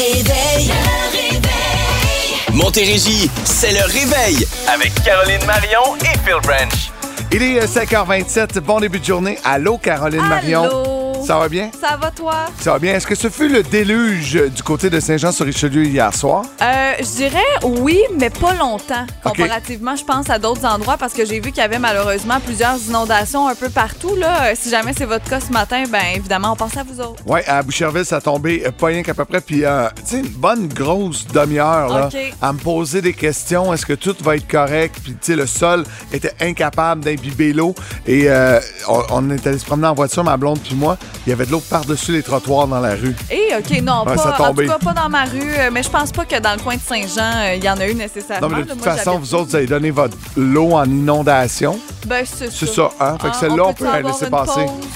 réveil, le réveil. Montérégie, c'est le réveil avec Caroline Marion et Phil Branch. Il est euh, 5h27. Bon début de journée. Allô, Caroline Marion. Ça va bien? Ça va toi? Ça va bien. Est-ce que ce fut le déluge du côté de Saint-Jean-sur-Richelieu hier soir? Euh, je dirais oui, mais pas longtemps. Comparativement, je pense, à d'autres endroits parce que j'ai vu qu'il y avait malheureusement plusieurs inondations un peu partout. Là. Euh, Si jamais c'est votre cas ce matin, ben évidemment, on pense à vous autres. Oui, à Boucherville, ça a tombé euh, pas rien qu'à peu près. Puis, euh, tu sais, une bonne grosse demi-heure, à me poser des questions. Est-ce que tout va être correct? Puis, tu sais, le sol était incapable d'imbiber l'eau. Et euh, on, on est allé se promener en voiture, ma blonde puis moi. Il y avait de l'eau par-dessus les trottoirs dans la rue. Et OK, non, Ouais, ça pas, en tout cas pas dans ma rue, euh, mais je pense pas que dans le coin de Saint-Jean, euh, il y en a eu nécessairement. Non, mais de toute Moi, façon, vous autres, vous avez donné votre lot en inondation. Ben, c'est C'est ça. ça, hein? Fait que Hein, celle-là, on peut la laisser passer. pause?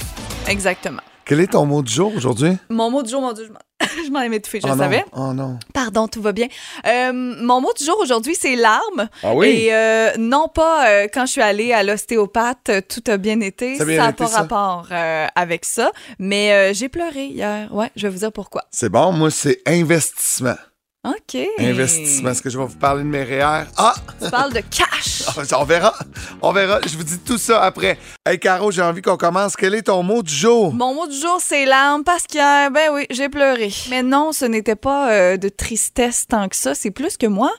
Exactement. Quel est ton mot du jour aujourd'hui? Mon mot du jour, mon Dieu, je m'en- je m'en aimais tout je oh non. savais. Oh non. Pardon, tout va bien. Euh, mon mot du jour aujourd'hui, c'est larmes. Ah oui? Et euh, non pas euh, quand je suis allée à l'ostéopathe, tout a bien été. Ça n'a pas ça? rapport euh, avec ça. Mais euh, j'ai pleuré hier. Ouais, je vais vous dire pourquoi. C'est bon, moi, c'est investissement. OK. Investissement. Est-ce que je vais vous parler de mes REER? Ah! Tu parles de cash. On verra. On verra. Je vous dis tout ça après. Hey, Caro, j'ai envie qu'on commence. Quel est ton mot du jour? Mon mot du jour, c'est larmes parce qu'hier, ben oui, j'ai pleuré. Mais non, ce n'était pas euh, de tristesse tant que ça. C'est plus que moi.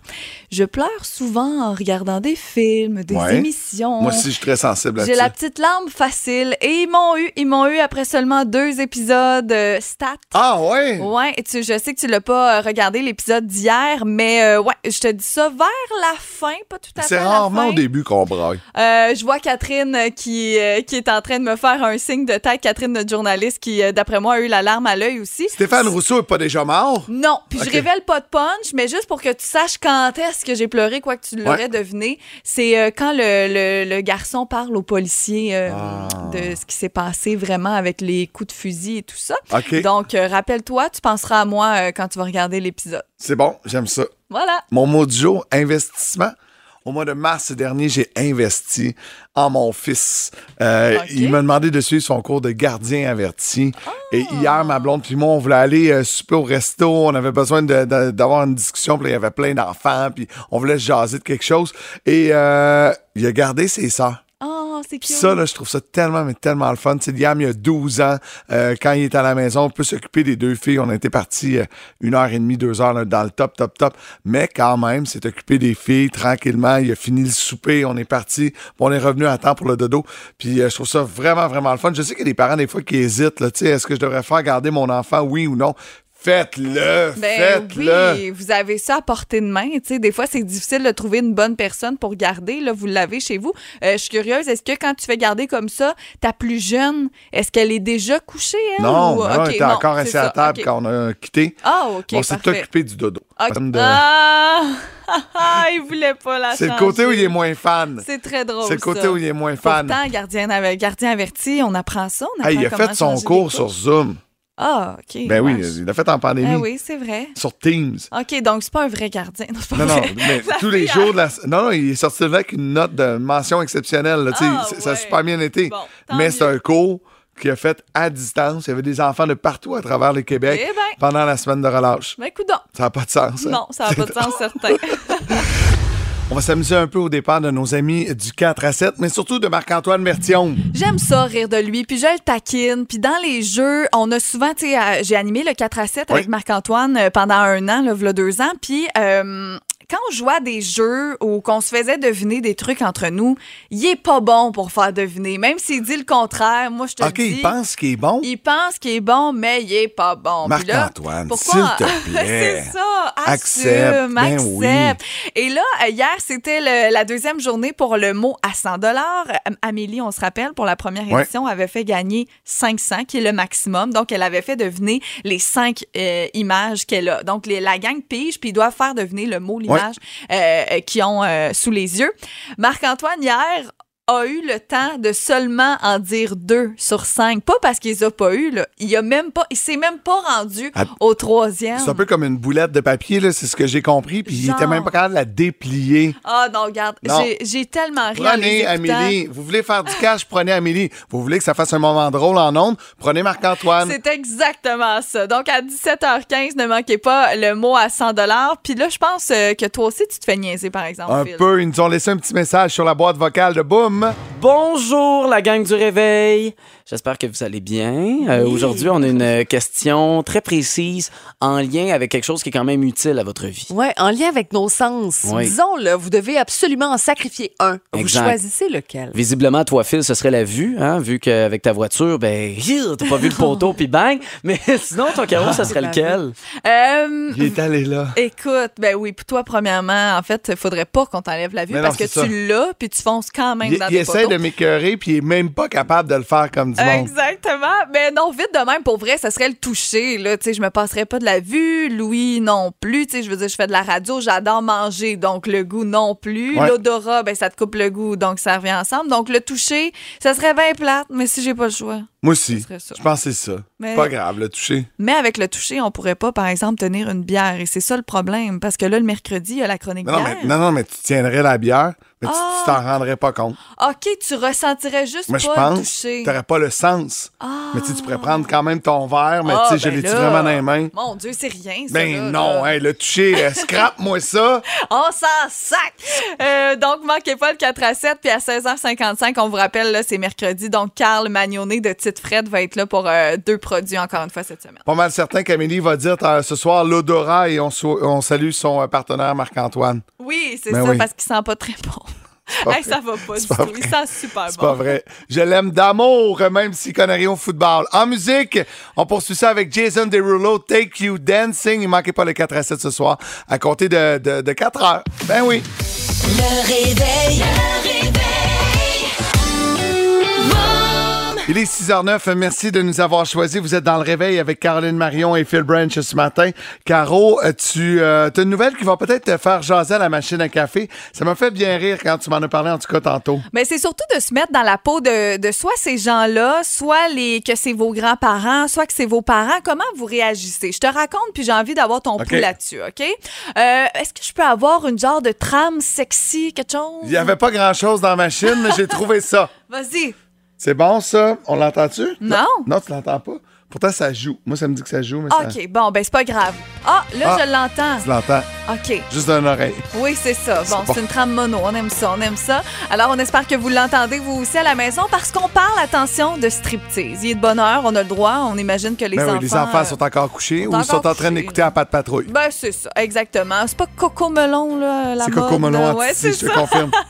Je pleure souvent en regardant des films, des Ouais. émissions. Moi aussi, je suis très sensible J'ai là-dessus. la petite larme facile. Et ils m'ont eu, ils m'ont eu après seulement deux épisodes euh, stats. Ah, ouais? Ouais, et tu, je sais que tu l'as pas euh, regardé l'épisode d'hier, mais euh, ouais, je te dis ça vers la fin, pas tout à fait C'est rarement au début qu'on braille. Euh, je vois Catherine euh, qui, euh, qui est en train de me faire un signe de tête. Catherine, notre journaliste, qui, d'après moi, a eu la larme à l'œil aussi. Stéphane Rousseau est pas déjà mort? Non, puis Ok. je révèle pas de punch, mais juste pour que tu saches quand est-ce que j'ai pleuré, quoi que tu l'aurais Ouais. deviné, c'est quand le, le- le garçon parle aux policiers euh, Ah. de ce qui s'est passé vraiment avec les coups de fusil et tout ça. Donc, rappelle-toi, tu penseras à moi quand tu vas regarder l'épisode. C'est bon, j'aime ça. Voilà. Mon mot du jour, investissement. Au mois de mars dernier, j'ai investi en mon fils. Euh. Il m'a demandé de suivre son cours de gardien averti. Et Ah. hier, ma blonde puis moi, on voulait aller euh, souper au resto. On avait besoin d'avoir une discussion. Puis il y avait plein d'enfants. Puis on voulait se jaser de quelque chose. Et euh, il a gardé ses sœurs. Oh, c'est ça, là, je trouve ça tellement, mais tellement le fun. Tu sais, Liam, il y a 12 ans, euh, quand il est à la maison, on peut s'occuper des deux filles. On était partis euh, une heure et demie, deux heures là, dans le top, top, top. Mais quand même, c'est occupé des filles tranquillement. Il a fini le souper, on est parti. On est revenu à temps pour le dodo. Puis euh, je trouve ça vraiment, vraiment le fun. Je sais qu'il y a des parents, des fois, qui hésitent. Là, Tu sais, est-ce que je devrais faire garder mon enfant, oui ou non? Faites-le, Ben faites-le. oui, vous avez ça à portée de main. Des fois, c'est difficile de trouver une bonne personne pour garder. Là, vous l'avez chez vous. Euh, je suis curieuse, est-ce que quand tu fais garder comme ça, ta plus jeune, est-ce qu'elle est déjà couchée, elle? Non, ou- non, Ok, on était non, encore c'est assis à table quand on a quitté. Ah, OK, on s'est occupé du dodo. Ok. Comme de- Ah! il voulait pas la C'est le côté où il est moins fan. C'est très drôle, C'est le côté ça. où il est moins fan. Pourtant, gardien, gardien averti, on apprend ça. On Hey, apprend il a fait son cours sur. Zoom. Ah, OK. Ben oui, il l'a fait en pandémie. Ah oui, c'est vrai. Sur Teams. OK, donc c'est pas un vrai gardien. Non, pas Non, non, mais tous les jours de la. Non, non, il est sorti avec une note de mention exceptionnelle. là, tu sais, Ah, Ça a super bien été. Bon, mais c'est un cours qu'il a fait à distance. Il y avait des enfants de partout à travers le Québec Eh ben. pendant la semaine de relâche. Ben, coudonc. Ça n'a pas de sens. hein? Non, ça n'a pas de sens certain. On va s'amuser un peu au départ de nos amis du 4 à 7, mais surtout de Marc-Antoine Mertion. J'aime ça, rire de lui, puis je le taquine. Puis dans les jeux, on a souvent, tu sais, j'ai animé le 4 à 7 avec. Marc-Antoine euh, pendant un an, v'là deux ans. Puis euh, quand on jouait à des jeux où qu'on se faisait deviner des trucs entre nous, il est pas bon pour faire deviner. Même s'il dit le contraire, moi, je te OK, dis. il pense qu'il est bon? Il pense qu'il est bon, mais il est pas bon. Marc-Antoine, pourquoi? s'il te plaît. c'est ça. Accepte, ben accepte. Et là, euh, hier, c'était la deuxième journée pour le mot à 100 dollars. Amélie, on se rappelle, pour la première Ouais. édition, avait fait gagner 500, qui est le maximum. Donc, elle avait fait deviner les cinq euh, images qu'elle a. Donc, les- la gang pige, puis ils doivent faire deviner le mot, euh, euh, qu'ils ont euh, sous les yeux. Marc-Antoine, hier, a eu le temps de seulement en dire deux sur cinq. Pas parce qu'il les a pas eu, là. Il a même pas, il s'est même pas rendu Ah, au troisième. C'est un peu comme une boulette de papier, là, c'est ce que j'ai compris. Puis il était même pas capable de la déplier. Ah non, regarde, j'ai- tellement ri en Prenez. Amélie. Vous voulez faire du cash, prenez Amélie. Vous voulez que ça fasse un moment drôle en ondes, prenez Marc-Antoine. C'est exactement ça. Donc, à 17h15, ne manquez pas le mot à 100 Puis là, je pense euh, que toi aussi, tu te fais niaiser, par exemple, Un Phil. peu. Ils nous ont laissé un petit message sur la boîte vocale de Boom. Bonjour la gang du réveil. J'espère que vous allez bien. Euh, Aujourd'hui, on a une question très précise en lien avec quelque chose qui est quand même utile à votre vie. Ouais, en lien avec nos sens. Oui. Disons-le, vous devez absolument en sacrifier un. Vous Exact. choisissez lequel. Visiblement, toi, Phil, ce serait la vue, hein, vu qu'avec ta voiture, ben, t'as pas vu le poteau puis bang. Mais sinon, ton Caro, ça serait pas lequel? Euh, Il est allé là. Écoute, ben oui, pour toi, premièrement, en fait, il faudrait pas qu'on t'enlève la vue Mais non, parce que ça. tu l'as, puis tu fonces quand même Il, dans il des essaie poteaux. de m'écœurer, puis il est même pas capable de le faire comme du monde. Exactement. Mais non, vite de même, pour vrai, ça serait le toucher. Là. Tu sais, je me passerais pas de la vue. Louis non plus. Tu sais, je veux dire, je fais de la radio, j'adore manger, donc le goût non plus. Ouais. L'odorat, ben, ça te coupe le goût, donc ça revient ensemble. Donc le toucher, ça serait bien plate, mais si j'ai pas le choix. Moi aussi. Je pense que c'est ça. Mais- Pas grave, le toucher. Mais avec le toucher, on pourrait pas, par exemple, tenir une bière. Et c'est ça le problème. Parce que là, le mercredi, il y a la chronique Non, bière. mais, non, non, mais tu tiendrais la bière, mais tu- Ah. tu t'en rendrais pas compte. OK, tu ressentirais juste je pas le pense toucher. que t'aurais pas le sens. Ah. Mais tu pourrais prendre quand même ton verre, mais Ah, tu sais, je ben l'ai-tu vraiment dans les mains? Mon Dieu, c'est rien, ça. Ben là, non, là. hey, le toucher, euh, scrape-moi ça. On s'en sac! Euh, donc, manquez pas le 4 à 7, puis à 16h55, on vous rappelle, là, c'est mercredi. Donc, Carl Magnonnet de Tite Fred va être là pour euh, deux produits encore une fois cette semaine. Pas mal certain qu'Amélie va dire euh, ce soir l'odorat et on, so- on salue son partenaire Marc-Antoine. Oui, c'est Ben ça, oui. parce qu'il sent pas très bon. Hey, ça va pas du C'est pas tout. Il sent super C'est bon. pas vrai. Je l'aime d'amour, même s'il connaît rien au football. En musique, on poursuit ça avec Jason Derulo, Take You Dancing. Il manquait pas le 4 à 7 ce soir, à compter de, de, de 4 heures. Ben oui. Le réveil. Il est 6h09. Merci de nous avoir choisis. Vous êtes dans le réveil avec Caroline Marion et Phil Branch ce matin. Caro, euh, tu as une nouvelle qui va peut-être te faire jaser à la machine à café? Ça m'a fait bien rire quand tu m'en as parlé, en tout cas, tantôt. Mais c'est surtout de se mettre dans la peau de, de soit ces gens-là, soit les que c'est vos grands-parents, soit que c'est vos parents. Comment vous réagissez? Je te raconte, puis j'ai envie d'avoir ton pouls là-dessus, OK? Euh, Est-ce que je peux avoir une genre de trame sexy, quelque chose? Il n'y avait pas grand-chose dans la machine, mais j'ai trouvé ça. Vas-y. C'est bon, ça? On l'entend-tu? Non. Non, tu l'entends pas? Pourtant, ça joue. Moi, ça me dit que ça joue, mais ça... OK, bon, ben c'est pas grave. Ah, là, Ah. je l'entends. Tu l'entends OK. juste d'une oreille. Oui, c'est ça. Bon, bon. c'est une trame mono. On aime ça, on aime ça. Alors, on espère que vous l'entendez, vous aussi, à la maison, parce qu'on parle, attention, de striptease. Il est de bonne heure, on a le droit. On imagine que les Ben enfants... oui, les enfants euh, sont encore couchés sont ou sont encore en train d'écouter en pas de patrouille. Ben, c'est ça, exactement. C'est pas Coco Melon, là, la C'est Coco Melon Ouais, c'est je te confirme.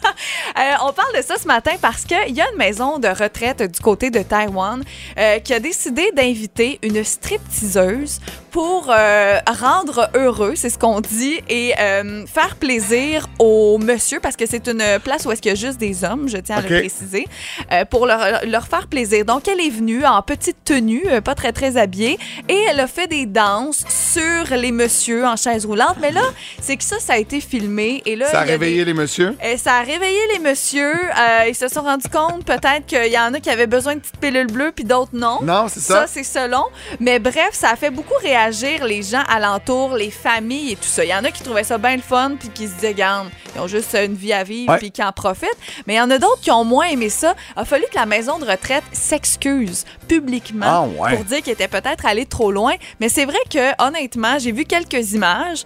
Euh, on parle de ça ce matin parce qu'il y a une maison de retraite du côté de Taïwan euh, qui a décidé d'inviter une stripteaseuse pour euh, rendre heureux, c'est ce qu'on dit, et euh, faire plaisir aux monsieur, parce que c'est une place où est-ce qu'il y a juste des hommes, je tiens à OK. le préciser, euh, pour leur, leur faire plaisir. Donc, elle est venue en petite tenue, euh, pas très, très habillée, et elle a fait des danses sur les messieurs en chaise roulante. Mais là, c'est que ça, ça a été filmé, et là, Ça a il y a des- réveillé les messieurs? et ça a réveillé les messieurs. Euh, ils se sont rendus compte peut-être qu'il y en a qui avaient besoin de petites pilules bleues puis d'autres non. Non, c'est Ça, ça? c'est selon. Mais bref, ça a fait beaucoup réagir les gens alentour, les familles et tout ça. Il y en a qui trouvaient ça bien le fun puis qui se disaient, garde, ils ont juste une vie à vivre Ouais. puis qui en profitent. Mais il y en a d'autres qui ont moins aimé ça. Il a fallu que la maison de retraite s'excuse publiquement Ah ouais. pour dire qu'il était peut-être allé trop loin. Mais c'est vrai que, honnêtement, j'ai vu quelques images.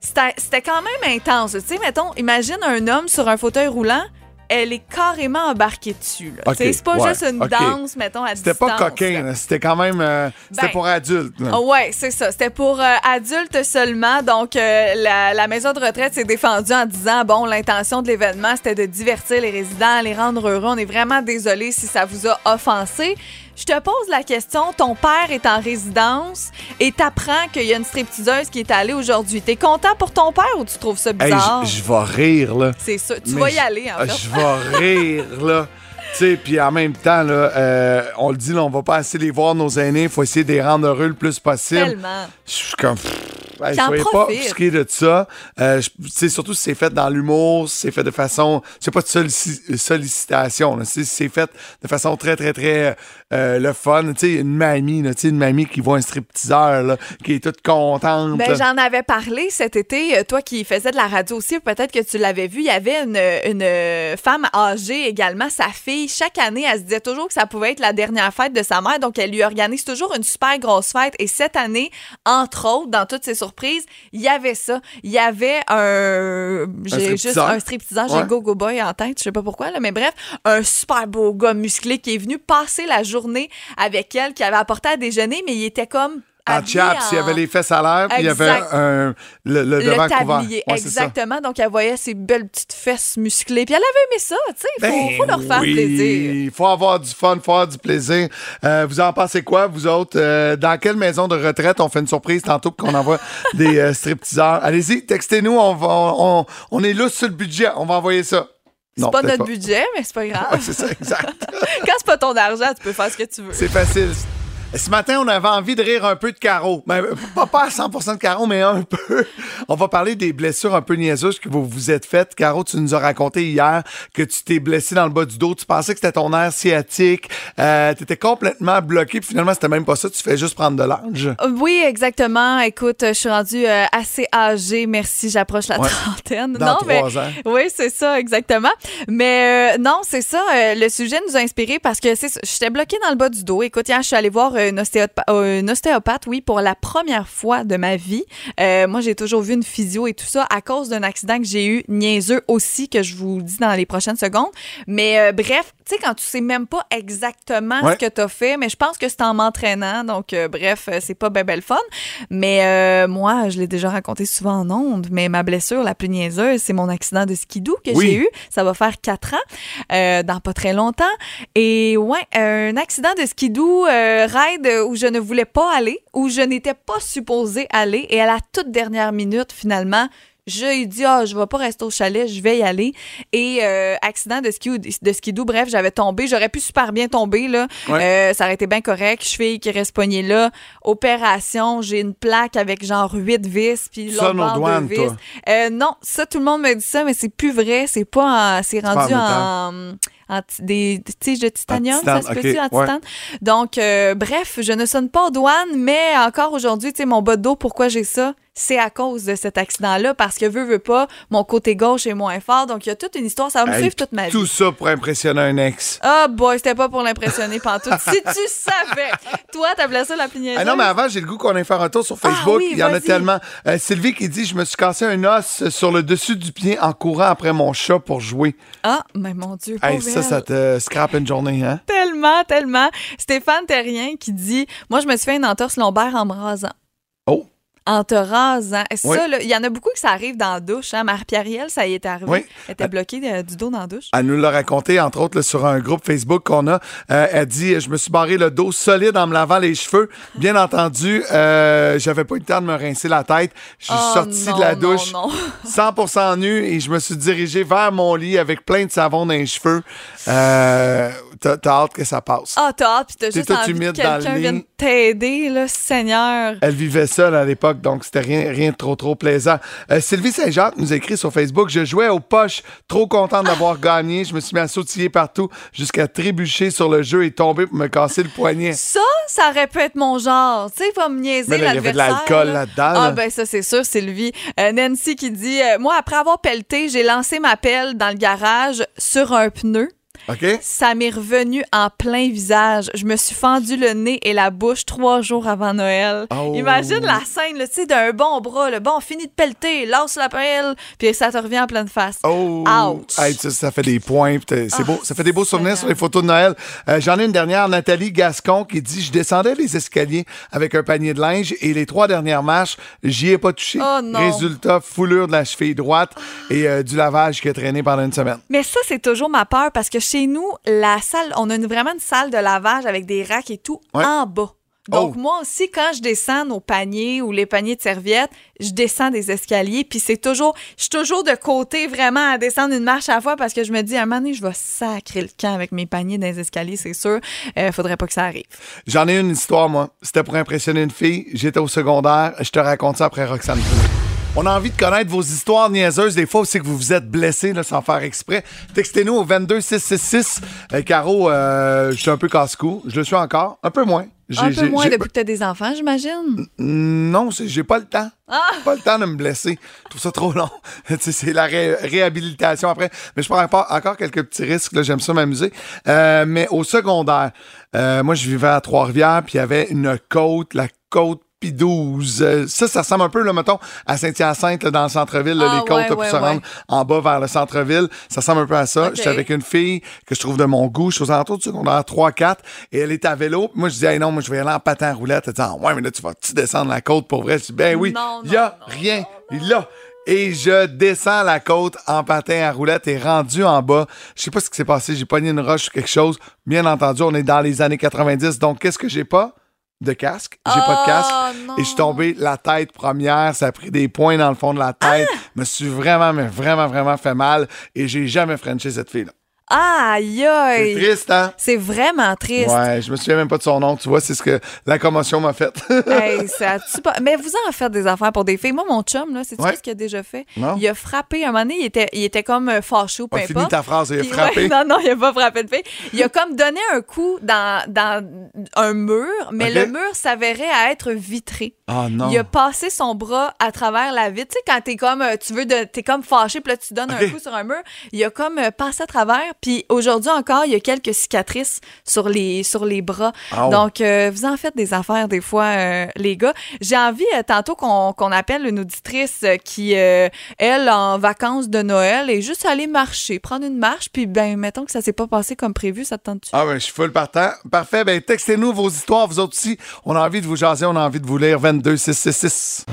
C'était c'était quand même intense. Tu sais, mettons, imagine un homme sur un fauteuil roulant. Elle est carrément embarquée dessus. là. OK, Tu sais, C'est pas ouais, juste une danse, mettons, à C'était distance. pas coquin, c'était quand même... euh, c'était Ben, pour adultes. là. Ah ouais, c'est ça. C'était pour euh, adultes seulement. Donc, euh, la, la maison de retraite s'est défendue en disant bon, l'intention de l'événement, c'était de divertir les résidents, les rendre heureux. On est vraiment désolé si ça vous a offensé. Je te pose la question ton père est en résidence et t'apprends qu'il y a une stripteaseuse qui est allée aujourd'hui. T'es content pour ton père ou tu trouves ça Hey, bizarre? je je vais rire, là. C'est ça. Tu Mais vas y aller, en ah, fait. Je vais rire, là. Tu sais, puis en même temps, là, euh, on le dit, là, on va pas assez les voir, nos aînés. Il faut essayer de les rendre heureux le plus possible. Tellement. Je suis comme... En soyez pas offusqués de ça. Euh, je- tu sais, surtout si c'est fait dans l'humour, si c'est fait de façon. C'est pas de sollici- sollicitation. là. Si c'est fait de façon très, très, très euh, le fun. Tu sais, une mamie, là, tu sais, une mamie qui voit un stripteaseur, là, qui est toute contente. Ben, j'en avais parlé cet été, euh, toi qui faisais de la radio aussi, peut-être que tu l'avais vu. Il y avait une, une euh, femme âgée également, sa fille. Chaque année, elle se disait toujours que ça pouvait être la dernière fête de sa mère, donc elle lui organise toujours une super grosse fête. Et cette année, entre autres, dans toutes ses surprises, il y avait ça. Il y avait un. J'ai juste un stripteaseur, j'ai Ouais. le Go-Go Boy en tête, je sais pas pourquoi, là, mais bref, un super beau gars musclé qui est venu passer la journée avec elle, qui avait apporté à déjeuner, mais il était comme. En chaps, il y en- avait les fesses à l'air, puis il y avait un, le, le devant le couvert. tablier, Ouais, exactement. Donc, elle voyait ses belles petites fesses musclées. Puis elle avait aimé ça, tu sais. Il faut, Ben faut leur faire oui, plaisir. Il faut avoir du fun, faut avoir du plaisir. Euh, vous en pensez quoi, vous autres? Euh, dans quelle maison de retraite on fait une surprise tantôt qu'on envoie des euh, stripteaseurs? Allez-y, textez-nous, on, on, on est là sur le budget, on va envoyer ça. C'est pas notre budget, mais c'est pas Ouais, grave. c'est ça, exact. Quand c'est pas ton argent, tu peux faire ce que tu veux. C'est facile. Ce matin, on avait envie de rire un peu de Caro. Ben, pas, pas à 100 de Caro, mais un peu. On va parler des blessures un peu niaiseuses que vous vous êtes faites. Caro, tu nous as raconté hier que tu t'es blessé dans le bas du dos. Tu pensais que c'était ton nerf sciatique. Euh, tu étais complètement bloqué. Puis finalement, c'était même pas ça. Tu fais juste prendre de l'âge. Oui, exactement. Écoute, je suis rendue euh, assez âgée. Merci, j'approche la Ouais. trentaine. Dans non, mais trois ans. oui, c'est ça, exactement. Mais euh, non, c'est ça. euh, le sujet nous a inspiré parce que j'étais bloquée dans le bas du dos. Écoute, hier, je suis allée voir euh, une ostéopathe, oui, pour la première fois de ma vie. Euh, moi, j'ai toujours vu une physio et tout ça à cause d'un accident que j'ai eu niaiseux aussi, que je vous dis dans les prochaines secondes. Mais euh, bref, tu sais, quand tu sais même pas exactement Ouais. ce que tu as fait, mais je pense que c'est en m'entraînant. Donc, euh, bref, c'est pas ben belle fun. Mais moi, je l'ai déjà raconté souvent en ondes, mais ma blessure la plus niaiseuse, c'est mon accident de skidoo que Oui. j'ai eu. Ça va faire quatre ans, dans pas très longtemps. Et ouais, un accident de skidoo, euh, où je ne voulais pas aller, où je n'étais pas supposée aller. Et à la toute dernière minute, finalement, j'ai dit, ah, je vais pas rester au chalet, je vais y aller. Et euh, accident de, ski, de skidoo, bref, j'avais tombé. J'aurais pu super bien tomber, là. Ouais. Euh, ça aurait été bien correct. Cheville qui reste poignée là. Opération, j'ai une plaque avec genre 8 vis, puis l'autre bord de vis. toi. Euh, non, ça, tout le monde me dit ça, mais c'est plus vrai. C'est pas en- c'est rendu en des tiges de titanium, titane, ça se en ouais. Donc, euh, bref, je ne sonne pas aux douanes, mais encore aujourd'hui, tu sais, mon bas de dos, pourquoi j'ai ça? C'est à cause de cet accident-là, parce que veux, veux pas, mon côté gauche est moins fort. Donc, il y a toute une histoire. Ça va me Hey, suivre toute ma vie. Tout ça pour impressionner un ex. Ah, boy, c'était pas pour l'impressionner pantoute. si tu savais! Toi, t'as blessé la plus Ah non, mais avant, j'ai le goût qu'on aille faire un tour sur Facebook. Ah oui, Il y en a tellement. Euh, Sylvie qui dit Je me suis cassé un os sur le dessus du pied en courant après mon chat pour jouer. Ah, mais mon Dieu, Hey, ça, ça te scrape une journée, hein? Tellement, tellement. Stéphane Terrien qui dit Moi, je me suis fait une entorse lombaire en me rasant. En te rasant. Ça, Oui. là, il y en a beaucoup que ça arrive dans la douche. Hein? Marie-Pierrielle, ça y est arrivé. Oui. Elle était bloquée euh, du dos dans la douche. Elle nous l'a raconté, entre autres, là, sur un groupe Facebook qu'on a. Euh, elle dit Je me suis barré le dos solide en me lavant les cheveux. Bien entendu, euh, j'avais pas eu le temps de me rincer la tête. Je suis Oh, sorti non, de la non, douche non. 100% nu et je me suis dirigé vers mon lit avec plein de savon dans les cheveux. T'as hâte que ça passe. Ah, t'as hâte, puis t'as T'es juste envie que quelqu'un vienne t'aider, là, Seigneur. Elle vivait seule à l'époque, donc c'était rien, rien de trop, trop plaisant. Euh, Sylvie Saint-Jacques nous écrit sur Facebook Je jouais aux poches, trop contente d'avoir gagné. Je me suis mis à sautiller partout jusqu'à trébucher sur le jeu et tomber pour me casser le poignet. Ça, ça aurait pu être mon genre. Tu sais, pas me niaiser Mais là, il y avait de l'adversaire, l'alcool là. là-dedans. Ah, là. ben ça, c'est sûr, Sylvie. Euh, Nancy qui dit euh, Moi, après avoir pelleté, j'ai lancé ma pelle dans le garage sur un pneu. Ça m'est revenu en plein visage. Je me suis fendu le nez et la bouche trois jours avant Noël. Oh. Imagine la scène, tu sais, d'un bon bras. Le bon, fini de pelleter, lance la pelle, puis ça te revient en pleine face. Oh! Ouch. Hey, ça, ça fait des points. C'est Ah, beau. Ça fait des beaux souvenirs Seigneur. sur les photos de Noël. Euh, J'en ai une dernière, Nathalie Gascon, qui dit Je descendais les escaliers avec un panier de linge et les trois dernières marches, j'y ai pas touché. Oh non. Résultat, foulure de la cheville droite et euh, du lavage qui a traîné pendant une semaine. Mais ça, c'est toujours ma peur parce que chez nous, la salle, on a une- vraiment une salle de lavage avec des racks et tout Ouais. en bas. Donc, Oh. moi aussi, quand je descends nos paniers ou les paniers de serviettes, je descends des escaliers, puis c'est toujours, je suis toujours de côté vraiment à descendre une marche à la fois parce que je me dis, à un moment donné, je vais sacrer le camp avec mes paniers dans les escaliers, c'est sûr. Euh, faudrait pas que ça arrive. J'en ai une histoire, moi. C'était pour impressionner une fille. J'étais au secondaire. Je te raconte ça après Roxane. On a envie de connaître vos histoires niaiseuses. Des fois aussi que vous vous êtes blessé là, sans faire exprès. Textez-nous au 22666. Euh, Caro, euh, je suis un peu casse-cou. Je le suis encore. Un peu moins. Un peu moins depuis que t'as des enfants, j'imagine? Non, c'est- j'ai pas le temps. Ah! Pas le temps de me blesser. Je trouve ça trop long. Tu sais, c'est la ré- réhabilitation après. Mais je prends encore, encore quelques petits risques. là. J'aime ça m'amuser. Euh, mais au secondaire, euh, moi, je vivais à Trois-Rivières, puis il y avait une côte, la côte Pidouze. Euh, ça, ça ressemble un peu, là, mettons, à Saint-Hyacinthe, dans le centre-ville, Ah, les côtes ouais, pour ouais, se rendre ouais. en bas vers le centre-ville. Ça ressemble un peu à ça. Ok. J'étais avec une fille que je trouve de mon goût. Je suis aux alentours du secondaire 3-4 et elle est à vélo. Moi, je dis, hey, non, moi, je vais aller en patin à roulette. Elle dit, ah, ouais, mais là, tu vas-tu descendre la côte pour vrai? Je dis, ben oui, il y a non, rien là. Et je descends la côte en patin à roulette et rendu en bas. Je sais pas ce qui s'est passé. J'ai pogné une roche ou quelque chose. Bien entendu, on est dans les années 90. Donc, qu'est-ce que j'ai pas? De casque. J'ai pas de casque. Oh, non. Et je suis tombé la tête première. Ça a pris des points dans le fond de la tête. Ah! me suis vraiment, mais vraiment, vraiment fait mal. Et j'ai jamais frenché cette fille-là. Aïe, C'est aïe. triste, hein? C'est vraiment triste. Ouais, je me souviens même pas de son nom. Tu vois, c'est ce que la commotion m'a fait. Hey, ça pas- Mais vous en faites des affaires pour des filles. Moi, mon chum, là, c'est Ouais. ce qu'il a déjà fait? Non. Il a frappé. Un moment donné, il était, il était comme euh, fâché ou peu Pas fini importe. ta phrase, il a Puis, frappé. ouais, non, non, il a pas frappé de fille. Il a comme donné un coup dans, dans un mur, mais le mur s'avérait à être vitré. Ah non. Il a passé son bras à travers la vitre. Tu sais, quand t'es comme, euh, tu veux, de, t'es comme fâché, puis là, tu donnes un coup sur un mur. Il a comme euh, passé à travers. Puis aujourd'hui encore, il y a quelques cicatrices sur les, sur les bras. Ah. Donc, euh, vous en faites des affaires des fois, euh, les gars. J'ai envie euh, tantôt qu'on appelle une auditrice qui, elle, en vacances de Noël, est juste allée marcher, prendre une marche, puis ben, mettons que ça s'est pas passé comme prévu, ça te tente-tu? Ah ben, je suis full partant. Parfait. Ben, textez-nous vos histoires, vous autres aussi. On a envie de vous jaser, on a envie de vous lire 22666.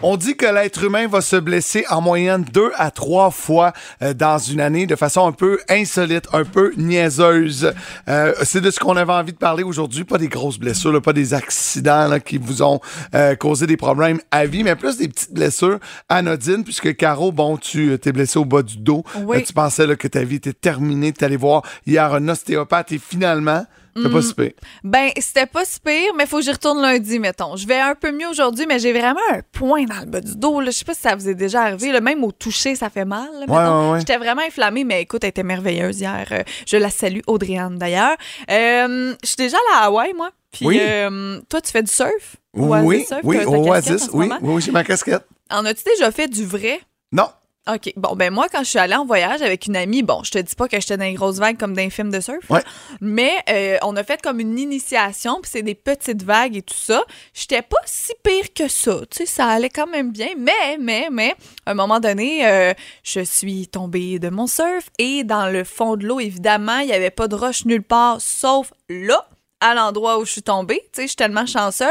On dit que l'être humain va se blesser en moyenne deux à trois fois euh, dans une année de façon un peu insolite, un peu niaiseuse. Euh, c'est de ce qu'on avait envie de parler aujourd'hui, pas des grosses blessures, là, pas des accidents là, qui vous ont euh, causé des problèmes à vie, mais plus des petites blessures anodines, puisque Caro, bon, tu t'es blessé au bas du dos. Oui. Tu pensais là, que ta vie était terminée, tu allé voir hier un ostéopathe et finalement, c'est pas si pire. Ben, c'était pas si pire, mais faut que j'y retourne lundi, mettons. Je vais un peu mieux aujourd'hui, mais j'ai vraiment un point dans le bas du dos. Là. Je sais pas si ça vous est déjà arrivé. Là. Même au toucher, ça fait mal. là, Ouais, ouais, ouais. J'étais vraiment inflammée, mais écoute, elle était merveilleuse hier. Euh, je la salue, Audriane, d'ailleurs. Euh, je suis déjà allée à Hawaï, moi. Puis, Oui. euh, toi, tu fais du surf? Oui, surf? oui, casquette Oasis, oui, oui, j'ai ma casquette. En as-tu déjà fait du vrai? Non. OK. Bon, ben moi, quand je suis allée en voyage avec une amie, bon, je te dis pas que j'étais dans les grosses vagues comme dans les films de surf. Ouais. Mais euh, on a fait comme une initiation, puis c'est des petites vagues et tout ça. J'étais pas si pire que ça. Tu sais, ça allait quand même bien. Mais, mais, mais, à un moment donné, euh, je suis tombée de mon surf et dans le fond de l'eau, évidemment, il y avait pas de roche nulle part, sauf là à l'endroit où je suis tombée. Tu sais, je suis tellement chanceuse.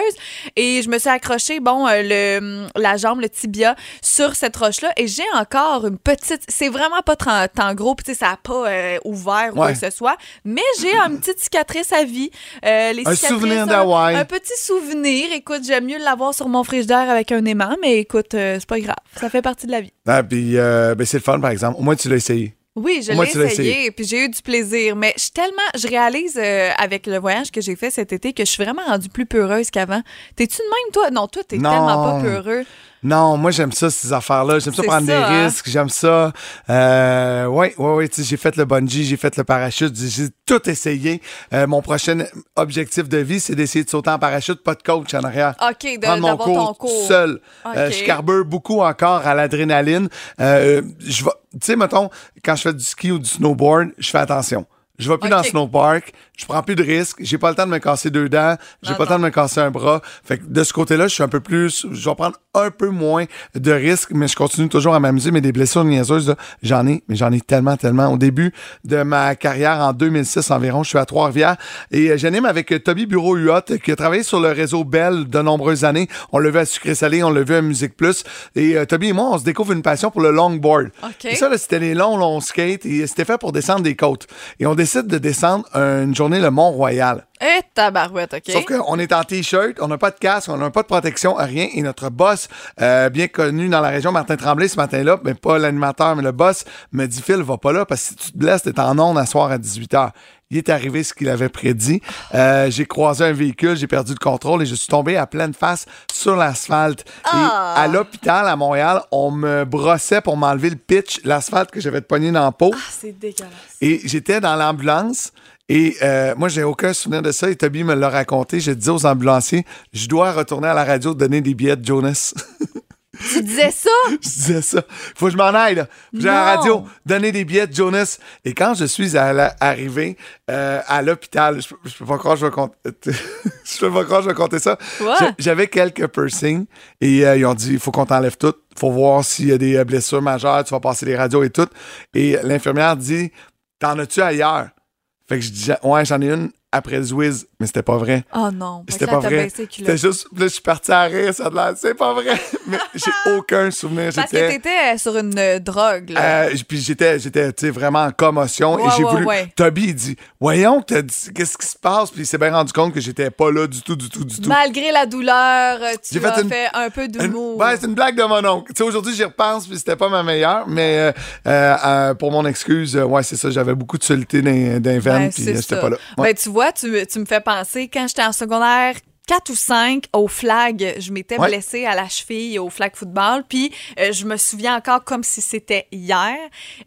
Et je me suis accrochée, bon, euh, le, la jambe, le tibia, sur cette roche-là. Et j'ai encore une petite... C'est vraiment pas tant, gros, puis tu sais, ça n'a pas euh, ouvert ou quoi que ce soit. Mais j'ai une petite cicatrice à vie. Euh, les Un souvenir d'Hawaï. Un, petit souvenir. Écoute, j'aime mieux l'avoir sur mon frigidaire avec un aimant, mais écoute, euh, c'est pas grave. Ça fait partie de la vie. Ah, puis ben, c'est le fun, par exemple. Au moins, tu l'as essayé. Oui, je l'ai essayé, puis j'ai eu du plaisir. Mais je tellement, je réalise euh, avec le voyage que j'ai fait cet été que je suis vraiment rendue plus peureuse qu'avant. T'es-tu de même, toi? Non, toi, t'es tellement pas peureux. Non, moi, j'aime ça, ces affaires-là. J'aime ça prendre ça, des hein? risques. J'aime ça. Euh, ouais, ouais, ouais. J'ai fait le bungee, j'ai fait le parachute. J'ai tout essayé. Euh, mon prochain objectif de vie, c'est d'essayer de sauter en parachute, pas de coach en arrière. OK, de- prendre mon d'avoir ton cours, cours. seul. Euh, je carbure beaucoup encore à l'adrénaline. Euh, je vais, tu sais, mettons, quand je fais du ski ou du snowboard, je fais attention. Je vais plus OK. dans le snowpark, je prends plus de risques, j'ai pas le temps de me casser deux dents, j'ai Non, pas le temps de me casser un bras. Fait que de ce côté-là, je suis un peu plus, je vais prendre un peu moins de risques, mais je continue toujours à m'amuser. Mais des blessures niaiseuses, j'en ai, mais j'en ai tellement, tellement. Au début de ma carrière, en 2006 environ, je suis à Trois-Rivières et euh, j'anime avec euh, Toby Bureau-Huot, qui a travaillé sur le réseau Bell de nombreuses années. On l'a vu à Sucré Salé, on l'a vu à Musique Plus. Et euh, Toby et moi, on se découvre une passion pour le longboard. OK. Et ça, c'était les longs, longs skates et c'était fait pour descendre des côtes. Et on décide de descendre une journée le Mont-Royal. Eh, tabarouette, OK. Sauf qu'on est en T-shirt, on n'a pas de casque, on n'a pas de protection, rien. Et notre boss, euh, bien connu dans la région, Martin Tremblay, ce matin-là, mais pas l'animateur, mais le boss, me dit Phil, va pas là parce que si tu te blesses, t'es en onde à soir à 18h. Il est arrivé ce qu'il avait prédit. Euh, j'ai croisé un véhicule, j'ai perdu le contrôle et je suis tombé à pleine face sur l'asphalte. Ah! Et à l'hôpital à Montréal, on me brossait pour m'enlever le pitch, l'asphalte que j'avais de pogné dans la peau. Ah, c'est dégueulasse. Et j'étais dans l'ambulance. Et euh, moi, j'ai aucun souvenir de ça. Et Toby me l'a raconté. J'ai dit aux ambulanciers, je dois retourner à la radio donner des billets de Jonas. Tu disais ça? je disais ça. Faut que je m'en aille, là. À la radio donner des billets de Jonas. Et quand je suis à la- arrivé euh, à l'hôpital, je, peux- je peux pas croire que je vais compter. je peux pas croire que je vais compter ça. J'avais quelques piercings et euh, ils ont dit il faut qu'on t'enlève tout. faut voir s'il y a des euh, blessures majeures, tu vas passer les radios et tout. Et l'infirmière dit T'en as-tu ailleurs? Fait que je dis Ouais, j'en ai une après le Zwiz, mais c'était pas vrai. Oh non. C'était pas vrai. C'était juste, là, je suis parti à rire, ça de l'air, c'est pas vrai. Mais j'ai aucun souvenir. Parce que t'étais euh, sur une euh, drogue, là. euh, puis j'étais, j'étais, tu sais, vraiment en commotion Ouais, et j'ai ouais, voulu. ouais. Toby, il dit, voyons, qu'est-ce qui se passe? Puis il s'est bien rendu compte que j'étais pas là du tout, du tout, du tout. Malgré la douleur, tu fait as une- fait un peu d'humour. ouais, c'est une blague de mon oncle. Tu sais, aujourd'hui, j'y repense, puis c'était pas ma meilleure, mais euh, pour mon excuse, ouais, c'est ça, j'avais beaucoup de solité dans, dans les veines, Ben, puis j'étais pas là. Ben, tu vois, tu, me- tu me fais penser, quand j'étais en secondaire 4 ou 5 au flag, je m'étais Ouais. blessée à la cheville au flag football, puis euh, je me souviens encore comme si c'était hier.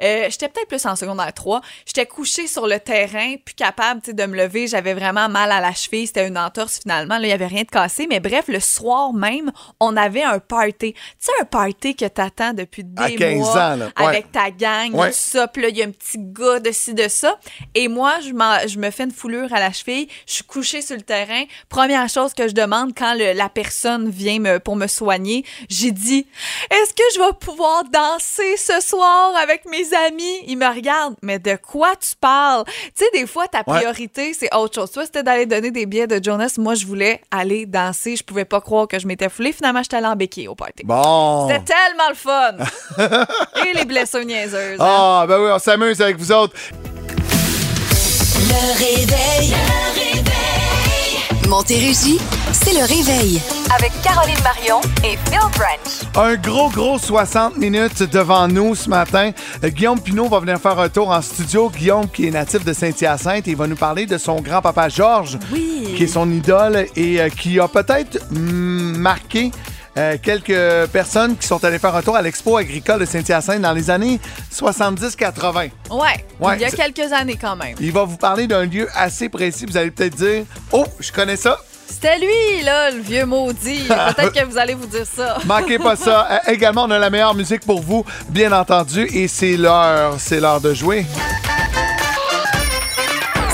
Euh, j'étais peut-être plus en secondaire 3. J'étais couchée sur le terrain, plus capable de me lever. J'avais vraiment mal à la cheville. C'était une entorse finalement. Là, il n'y avait rien de cassé. Mais bref, le soir même, on avait un party. Tu sais, un party que t'attends depuis des À 15 mois ans, là. Ouais. avec ta gang, Ouais. tout ça. Puis là, il y a un petit gars de ci, de ça. Et moi, je, je me fais une foulure à la cheville. Je suis couchée sur le terrain. Première chose que je demande quand le- la personne vient me, pour me soigner, j'ai dit Est-ce que je vais pouvoir danser ce soir avec mes amis? Il me regarde. Mais de quoi tu parles? Tu sais, des fois, ta Ouais. priorité, c'est autre chose. Toi, c'était d'aller donner des billets de Jonas. Moi, je voulais aller danser. Je pouvais pas croire que je m'étais foulée. Finalement, j'étais allée en béquille au party. Bon. C'était tellement le fun! Et les blessures niaiseuses. hein. Ah, ben oui, on s'amuse avec vous autres. Le réveil. Le réveil. Montérégie, c'est le réveil. Avec Caroline Marion et Phil Branch. Un gros, gros 60 minutes devant nous ce matin. Euh, Guillaume Pinot va venir faire un tour en studio. Guillaume, qui est natif de Saint-Hyacinthe, il va nous parler de son grand-papa Georges, Oui. qui est son idole et euh, qui a peut-être mm, marqué euh, quelques personnes qui sont allées faire un tour à l'Expo agricole de Saint-Hyacinthe dans les années 70-80. Ouais, Ouais, il y a quelques années quand même. Il va vous parler d'un lieu assez précis. Vous allez peut-être dire Oh, je connais ça. C'était lui, là, le vieux maudit. Peut-être que vous allez vous dire ça. Manquez pas ça. Euh, également, on a la meilleure musique pour vous, bien entendu. Et c'est l'heure, c'est l'heure de jouer.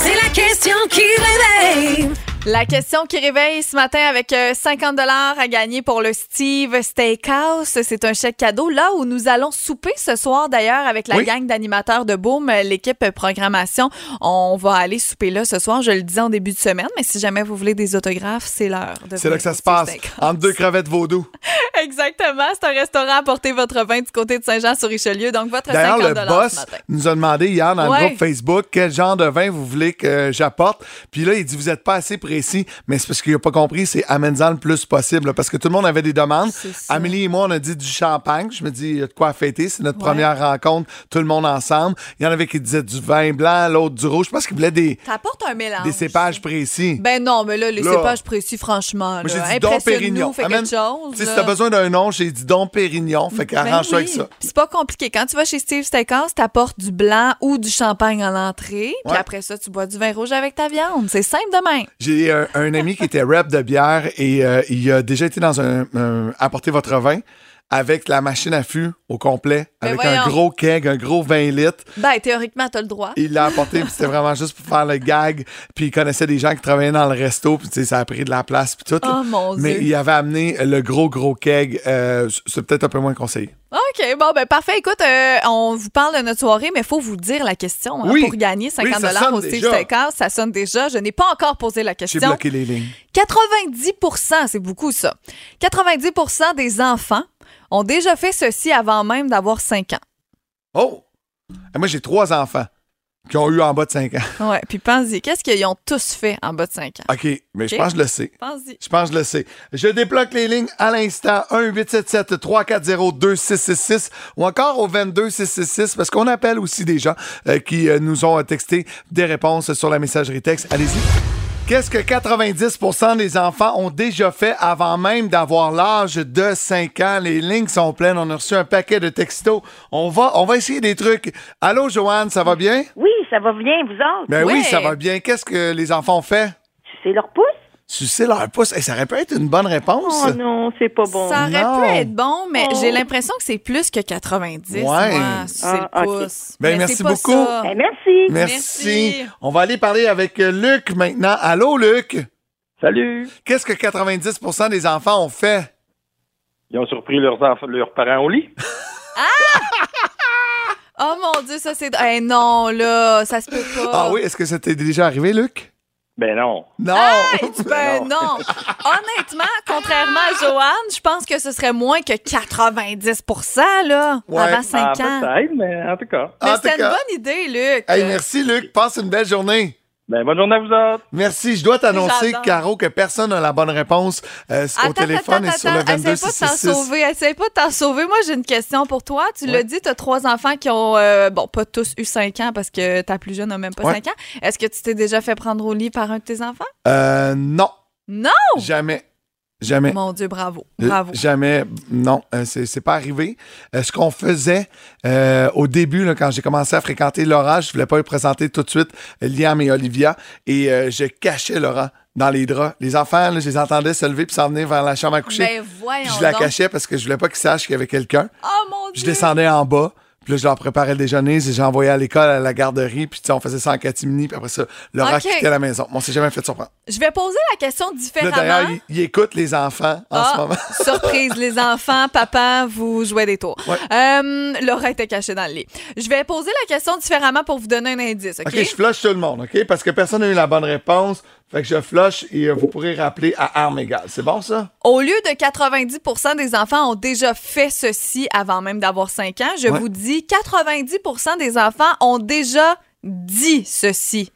C'est la question qui réveille. La question qui réveille ce matin avec euh, 50 à gagner pour le Steve Steakhouse. C'est un chèque cadeau. Là où nous allons souper ce soir, d'ailleurs, avec la Oui. gang d'animateurs de Boom, euh, l'équipe programmation. On va aller souper là ce soir. Je le disais en début de semaine, mais si jamais vous voulez des autographes, c'est l'heure. de C'est là que ça se passe. Entre deux crevettes vaudou. Exactement. C'est un restaurant. Apportez votre vin du côté de Saint-Jean-sur-Richelieu. Donc, votre D'ailleurs, 50 le ce boss matin. nous a demandé hier dans Ouais. le groupe Facebook quel genre de vin vous voulez que j'apporte. Puis là, il dit Vous n'êtes pas assez précis. Mais c'est parce qu'il n'a pas compris, c'est amène-en le plus possible. là, parce que tout le monde avait des demandes. C'est ça. Amélie et moi, on a dit du champagne. Je me dis Il y a de quoi fêter. C'est notre Ouais. première rencontre, tout le monde ensemble. Il y en avait qui disaient du vin blanc, l'autre du rouge. Je pense qu'ils voulaient des, T'apportes un mélange. des cépages précis. Ben non, mais là, les Là. cépages précis, franchement. Moi, j'ai là, dit Dom impressionne-nous, Pérignon. fais Amène- quelque chose. Tu sais, si là. t'as besoin d'un nom, j'ai dit Dom Pérignon. Fait Ben qu'arrange-toi oui. avec ça. C'est pas compliqué. Quand tu vas chez Steve Steakhouse, t'apportes du blanc ou du champagne en entrée. Puis Ouais. après ça, tu bois du vin rouge avec ta viande. C'est simple de même. J'ai un, un ami qui était rep de bière et euh, il a déjà été dans un apporter votre vin avec la machine à fût au complet, Ben avec un gros keg, un gros 20 litres. Ben, théoriquement, t'as le droit. Il l'a apporté, puis c'était vraiment juste pour faire le gag. Puis il connaissait des gens qui travaillaient dans le resto, puis ça a pris de la place, puis tout. Oh, mon Mais Dieu. il avait amené le gros, gros keg. euh, c'est peut-être un peu moins conseillé. OK, bon, ben parfait. Écoute, euh, on vous parle de notre soirée, mais il faut vous dire la question hein, Oui. pour gagner 50 Oui, au Steve. Steakhouse. Ça sonne déjà. Je n'ai pas encore posé la J'ai question. bloqué les lignes. 90% c'est beaucoup ça. 90% des enfants ont déjà fait ceci avant même d'avoir 5 ans. Oh! Et moi, j'ai trois enfants. qui ont eu en bas de 5 ans. Ouais, puis pense-y, qu'est-ce qu'ils ont tous fait en bas de 5 ans? OK, mais je pense que je le sais. Pense-y. Je pense que je le sais. Je débloque les lignes à l'instant 1-877-340-2666 ou encore au 22666 parce qu'on appelle aussi des gens euh, qui euh, nous ont texté des réponses sur la messagerie texte. Allez-y. Qu'est-ce que 90% des enfants ont déjà fait avant même d'avoir l'âge de 5 ans? Les lignes sont pleines. On a reçu un paquet de textos. On va, on va essayer des trucs. Allô, Joanne, ça va bien? Oui, ça va bien, vous autres? Ben oui, Ouais. ça va bien. Qu'est-ce que les enfants ont fait? C'est leur pouce? Sucer leur pouce. Hey, ça aurait pu être une bonne réponse. Oh non, c'est pas bon. Ça aurait Non. pu être bon, mais Oh. j'ai l'impression que c'est plus que 90. Ouais. Moi, c'est Ah, le pouce. Ben, Mais merci beaucoup. Eh, merci. Merci. Merci. On va aller parler avec euh, Luc maintenant. Allô, Luc? Salut! Qu'est-ce que 90% des enfants ont fait? Ils ont surpris leurs, enfants, leurs parents au lit? Oh mon Dieu, ça c'est. Eh non, là, ça se peut pas. Ah oui, est-ce que ça t'est déjà arrivé, Luc? Ben non. Non! Hey, ben non. Honnêtement, contrairement à Joanne, je pense que ce serait moins que 90% là, Ouais. avant Ah, 5 ans. peut-être, mais en tout cas. Mais c'était une bonne idée, Luc. Hey, merci, Luc. Passe une belle journée. Ben, bonne journée à vous autres. Merci. Je dois t'annoncer. Caro, que personne n'a la bonne réponse euh, au Attends, téléphone attends, et sur le attends, 22 essaye pas de t'en sauver, essaye pas de t'en sauver. Moi, j'ai une question pour toi. Tu l'as dit, tu as trois enfants qui ont, euh, bon, pas tous eu 5 ans parce que ta plus jeune n'a même pas Ouais. 5 ans. Est-ce que tu t'es déjà fait prendre au lit par un de tes enfants? Euh, non. Non! Jamais. Jamais. Mon Dieu, bravo. Euh, Bravo. Jamais. Non, euh, c'est pas arrivé. Euh, ce qu'on faisait euh, au début, là, quand j'ai commencé à fréquenter Laura, je voulais pas lui présenter tout de suite Liam et Olivia, et je cachais Laura dans les draps. Les enfants, là, je les entendais se lever puis s'en venir vers la chambre à coucher. Ben voyons je la donc. cachais parce que je voulais pas qu'ils sachent qu'il y avait quelqu'un. Oh mon Dieu! je descendais en bas. Puis là, je leur préparais le déjeuner, je les envoyais à l'école, à la garderie, puis on faisait ça en catimini, puis après ça, Laura Ok. quittait la maison. Bon, on s'est jamais fait surprendre. Je vais poser la question différemment. d'ailleurs, ils, écoutent les enfants en Ah, ce moment. surprise, les enfants, papa, vous jouez des tours. Ouais. Euh, Laura était cachée dans le lit. Je vais poser la question différemment pour vous donner un indice, OK? OK, je flush tout le monde, OK? Parce que personne n'a eu la bonne réponse. Fait que je flush et euh, vous pourrez rappeler à armes égales. C'est bon, ça? Au lieu de 90% des enfants ont déjà fait ceci avant même d'avoir 5 ans, je Ouais. vous dis 90% des enfants ont déjà dit ceci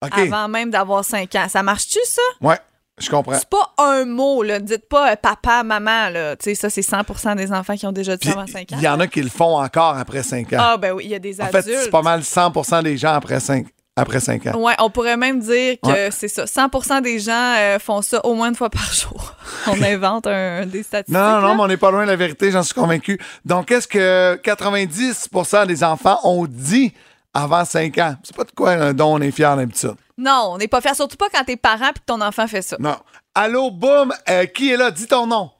avant même d'avoir 5 ans. Ça marche-tu, ça? Ouais, je comprends. C'est pas un mot, là. Dites pas euh, papa, maman, là. Tu sais, ça, c'est 100% des enfants qui ont déjà dit ça avant 5 ans. il y en a qui le font encore après 5 ans. Ah, ben oui, il y a des en adultes. fait, c'est pas mal 100% des gens après 5, après 5 ans. Ouais, on pourrait même dire que Ouais. c'est ça. 100% des gens euh, font ça au moins une fois par jour. on invente un, des statistiques. Non, non, non, mais on n'est pas loin de la vérité, j'en suis convaincu. Donc, qu'est-ce que 90% des enfants ont dit avant 5 ans? C'est pas de quoi euh, dont on est fier d'habitude. Non, on n'est pas fier, surtout pas quand t'es parent et que ton enfant fait ça. Non. Allô, boum, euh, qui est là? Dis ton nom.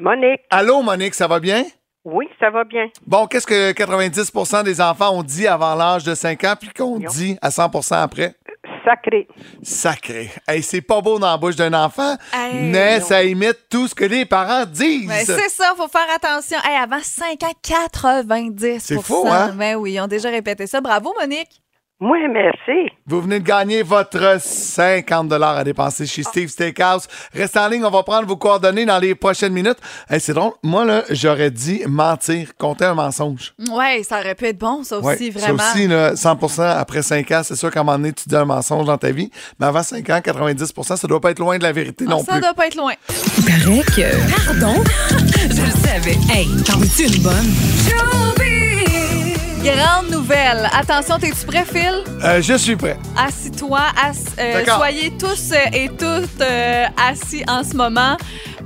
Monique, Allô, Monique, ça va bien? Oui, ça va bien. Bon, qu'est-ce que 90% des enfants ont dit avant l'âge de 5 ans, puis qu'on dit à 100% après? Sacré. Sacré. Hey, c'est pas beau dans la bouche d'un enfant, Hey, mais non. ça imite tout ce que les parents disent. Ben, c'est ça, faut faire attention. Hey, avant 5 ans, 90 C'est fou, hein? Ben oui, ils ont déjà répété ça. Bravo, Monique. Moi, merci. Vous venez de gagner votre 50 à dépenser chez Steve Steakhouse. Restez en ligne, on va prendre vos coordonnées dans les prochaines minutes. Hey, c'est drôle. Moi, là, j'aurais dit mentir, compter un mensonge. Ouais, ça aurait pu être bon, ça Ouais, aussi, vraiment. Ça aussi, là, 100 après 5 ans, c'est sûr qu'à un moment donné, tu dis un mensonge dans ta vie. Mais avant 5 ans, 90% ça doit pas être loin de la vérité Ah, non ça plus. doit pas être loin. Il paraît que. Pardon? Je le savais. Hey, t'en veux-tu une bonne? Grande nouvelle. Attention, t'es-tu prêt, Phil? Euh, je suis prêt. Assis-toi. ass- euh, soyez tous euh, et toutes assis en ce moment.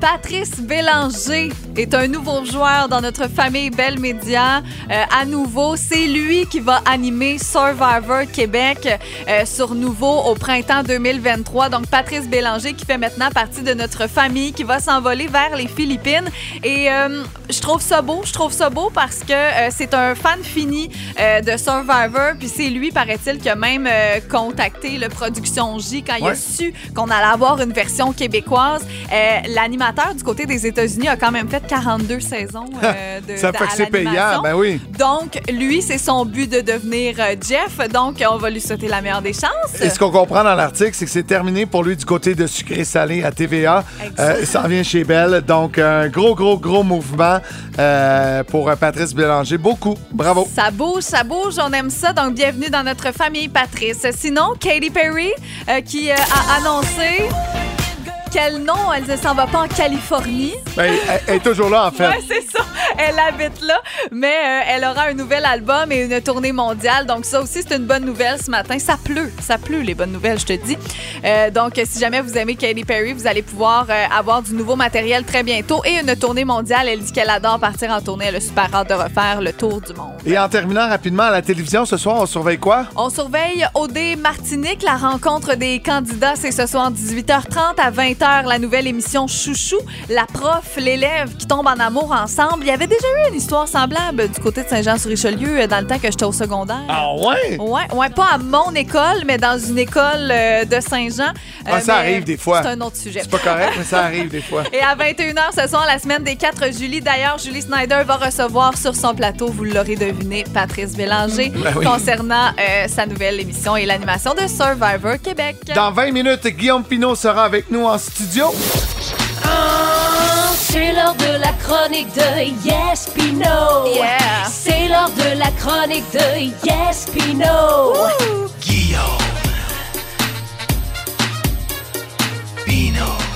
Patrice Bélanger est un nouveau joueur dans notre famille Belle Média. Euh, à nouveau, c'est lui qui va animer Survivor Québec euh, sur Nouveau au printemps 2023. Donc, Patrice Bélanger qui fait maintenant partie de notre famille, qui va s'envoler vers les Philippines. Et euh, je trouve ça beau. Je trouve ça beau parce que c'est un fan fini de Survivor. Puis c'est lui, paraît-il, qui a même contacté le Production J quand il a su qu'on allait avoir une version québécoise. L'animateur du côté des États-Unis a quand même fait 42 saisons euh, de Ça fait que c'est payant, ben oui. Donc, lui, c'est son but de devenir euh, Jeff. Donc, on va lui souhaiter la meilleure des chances. Et ce qu'on comprend dans l'article, c'est que c'est terminé pour lui du côté de sucré-salé à TVA. Euh, il s'en vient chez Belle. Donc, un gros, gros, gros mouvement euh, pour Patrice Bélanger. Beaucoup. Bravo. Ça bouge, ça bouge, on aime ça. Donc, bienvenue dans notre famille, Patrice. Sinon, Katy Perry, qui a annoncé quel nom? Elle ne s'en va pas en Californie. Ben, elle, elle est toujours là, en fait. Ouais, c'est ça. Elle habite là, mais euh, elle aura un nouvel album et une tournée mondiale. Donc ça aussi, c'est une bonne nouvelle ce matin. Ça pleut, ça pleut les bonnes nouvelles, je te dis. Euh, donc si jamais vous aimez Katy Perry, vous allez pouvoir euh, avoir du nouveau matériel très bientôt et une tournée mondiale. Elle dit qu'elle adore partir en tournée. Elle a super hâte de refaire le tour du monde. Et en terminant rapidement à la télévision, ce soir, on surveille quoi? On surveille OD Martinique, la rencontre des candidats. C'est ce soir 18h30 à 20h, la nouvelle émission Chouchou. La prof, l'élève qui tombent en amour ensemble. Il y avait déjà eu une histoire semblable du côté de Saint-Jean-sur-Richelieu euh, dans le temps que j'étais au secondaire. Ah ouais? Ouais, ouais, pas à mon école, mais dans une école euh, de Saint-Jean. Ah, ça mais arrive des fois. C'est un autre sujet. C'est pas correct, mais ça arrive des fois. Et à 21h ce soir, la semaine des 4 juillet. D'ailleurs, Julie Snyder va recevoir sur son plateau, vous l'aurez deviné, Patrice Bélanger, Ben oui. concernant euh, sa nouvelle émission et l'animation de Survivor Québec. Dans 20 minutes, Guillaume Pinot sera avec nous en studio. C'est l'heure de la chronique de Yes Pino. Yeah. C'est l'heure de la chronique de Yes Pino.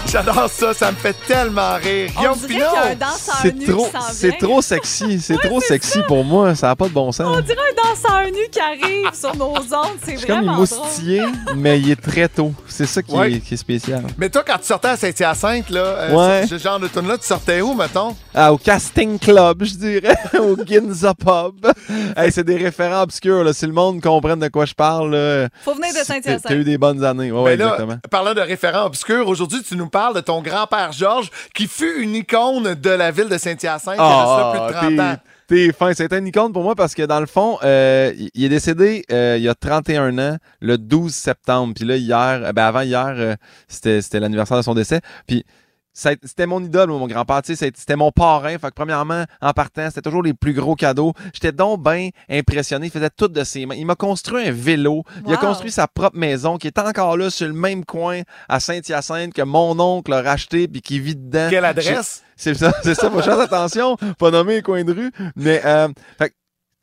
J'adore ça, ça me fait tellement rire. On Guillaume dirait Pinot! C'est trop, c'est trop sexy. C'est trop sexy pour moi. Ça n'a pas de bon sens. On dirait un danseur nu qui arrive sur nos ondes. C'est comme vraiment drôle. moustillé, mais il est très tôt. C'est ça qui, Ouais. est, qui est spécial. Mais toi, quand tu sortais à Saint-Hyacinthe, là, euh, Ouais. ce genre de tune-là, tu sortais où, mettons? Ah, au Casting Club, je dirais, au Ginza Pub. Hey, c'est des référents obscurs. Là. Si le monde comprenne de quoi je parle, là, Faut venir de Saint-Hyacinthe. t'as eu des bonnes années. Ouais, ouais, Ben là, exactement. parlant de référents obscurs, aujourd'hui, tu nous parles de ton grand-père Georges, qui fut une icône de la ville de Saint-Hyacinthe, est resté là plus de 30 t'es- ans. T'es fin. C'est un icône pour moi parce que dans le fond, euh, il- il est décédé euh, il y a 31 ans, le 12 septembre. Puis là, hier, euh, ben avant hier, euh, c'était l'anniversaire de son décès. Puis a- c'était mon idole, moi, mon grand-père. Tu sais, c'est- C'était mon parrain. Fait que premièrement, en partant, c'était toujours les plus gros cadeaux. J'étais donc bien impressionné. Il faisait tout de ses mains. Il m'a construit un vélo. Il a construit sa propre maison qui est encore là sur le même coin à Saint-Hyacinthe que mon oncle a racheté puis qui vit dedans. Quelle adresse? C'est ça, c'est ça. Faut faire attention, pas nommer les coins de rue. Mais, euh, fait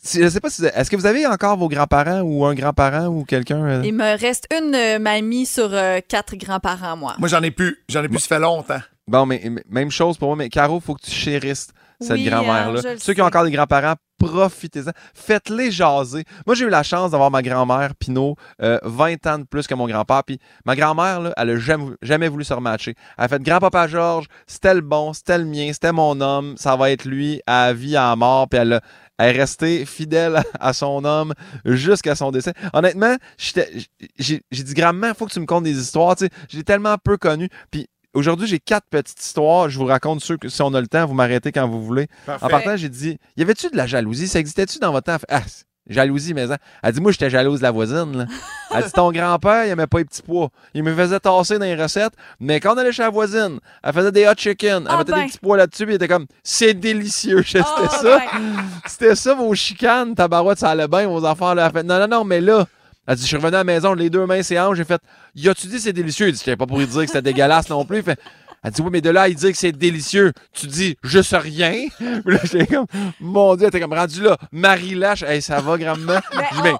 je sais pas si. Est-ce que vous avez encore vos grands-parents ou un grand-parent ou quelqu'un? euh? Il me reste une euh, mamie sur euh, quatre grands-parents, moi. Moi, j'en ai plus. J'en ai plus, ça fait longtemps. Bon, mais mais même chose pour moi. Mais Caro, faut que tu chérisses cette Oui, grand-mère-là. hein, Ceux qui ont encore des grands-parents, profitez-en. Faites-les jaser. Moi, j'ai eu la chance d'avoir ma grand-mère, Pinot, euh, 20 ans de plus que mon grand-père. Puis ma grand-mère, elle a jamais, jamais voulu se rematcher. Elle a fait grand-papa Georges, c'était le bon, c'était le mien, c'était mon homme, ça va être lui à vie, à mort. Puis elle est restée fidèle à son homme jusqu'à son décès. Honnêtement, j'ai j'ai dit grandement, faut que tu me contes des histoires. Tu sais, je l'ai tellement peu connu. Puis aujourd'hui, j'ai quatre petites histoires. Je vous raconte ceux que si on a le temps, vous m'arrêtez quand vous voulez. Parfait. En partant, j'ai dit, y avait-tu de la jalousie? Ça existait-tu dans votre temps? Ah, jalousie, mais hein. Elle dit, moi, j'étais jalouse de la voisine. là. Elle dit, ton grand-père, il aimait pas les petits pois. Il me faisait tasser dans les recettes, mais quand on allait chez la voisine, elle faisait des hot chicken. Elle Ah mettait ben. des petits pois là-dessus, puis il était comme, c'est délicieux. C'était Ah, ça. ben. C'était ça, vos chicanes, tabarouette, ça allait bien, vos enfants. Là. Elle fait, non, non, non, mais là, elle dit, je suis revenu à la maison, les deux mains séances, j'ai fait, y a-tu dit c'est délicieux? Il dit, j'étais pas pour lui dire que c'était dégueulasse non plus. Fait, elle dit, oui, mais de là, il dit que c'est délicieux. Tu dis, je sais rien? Puis là, j'étais comme, mon Dieu, t'es comme rendu là. Marie Lâche, hey, ça va grandement. Je mais-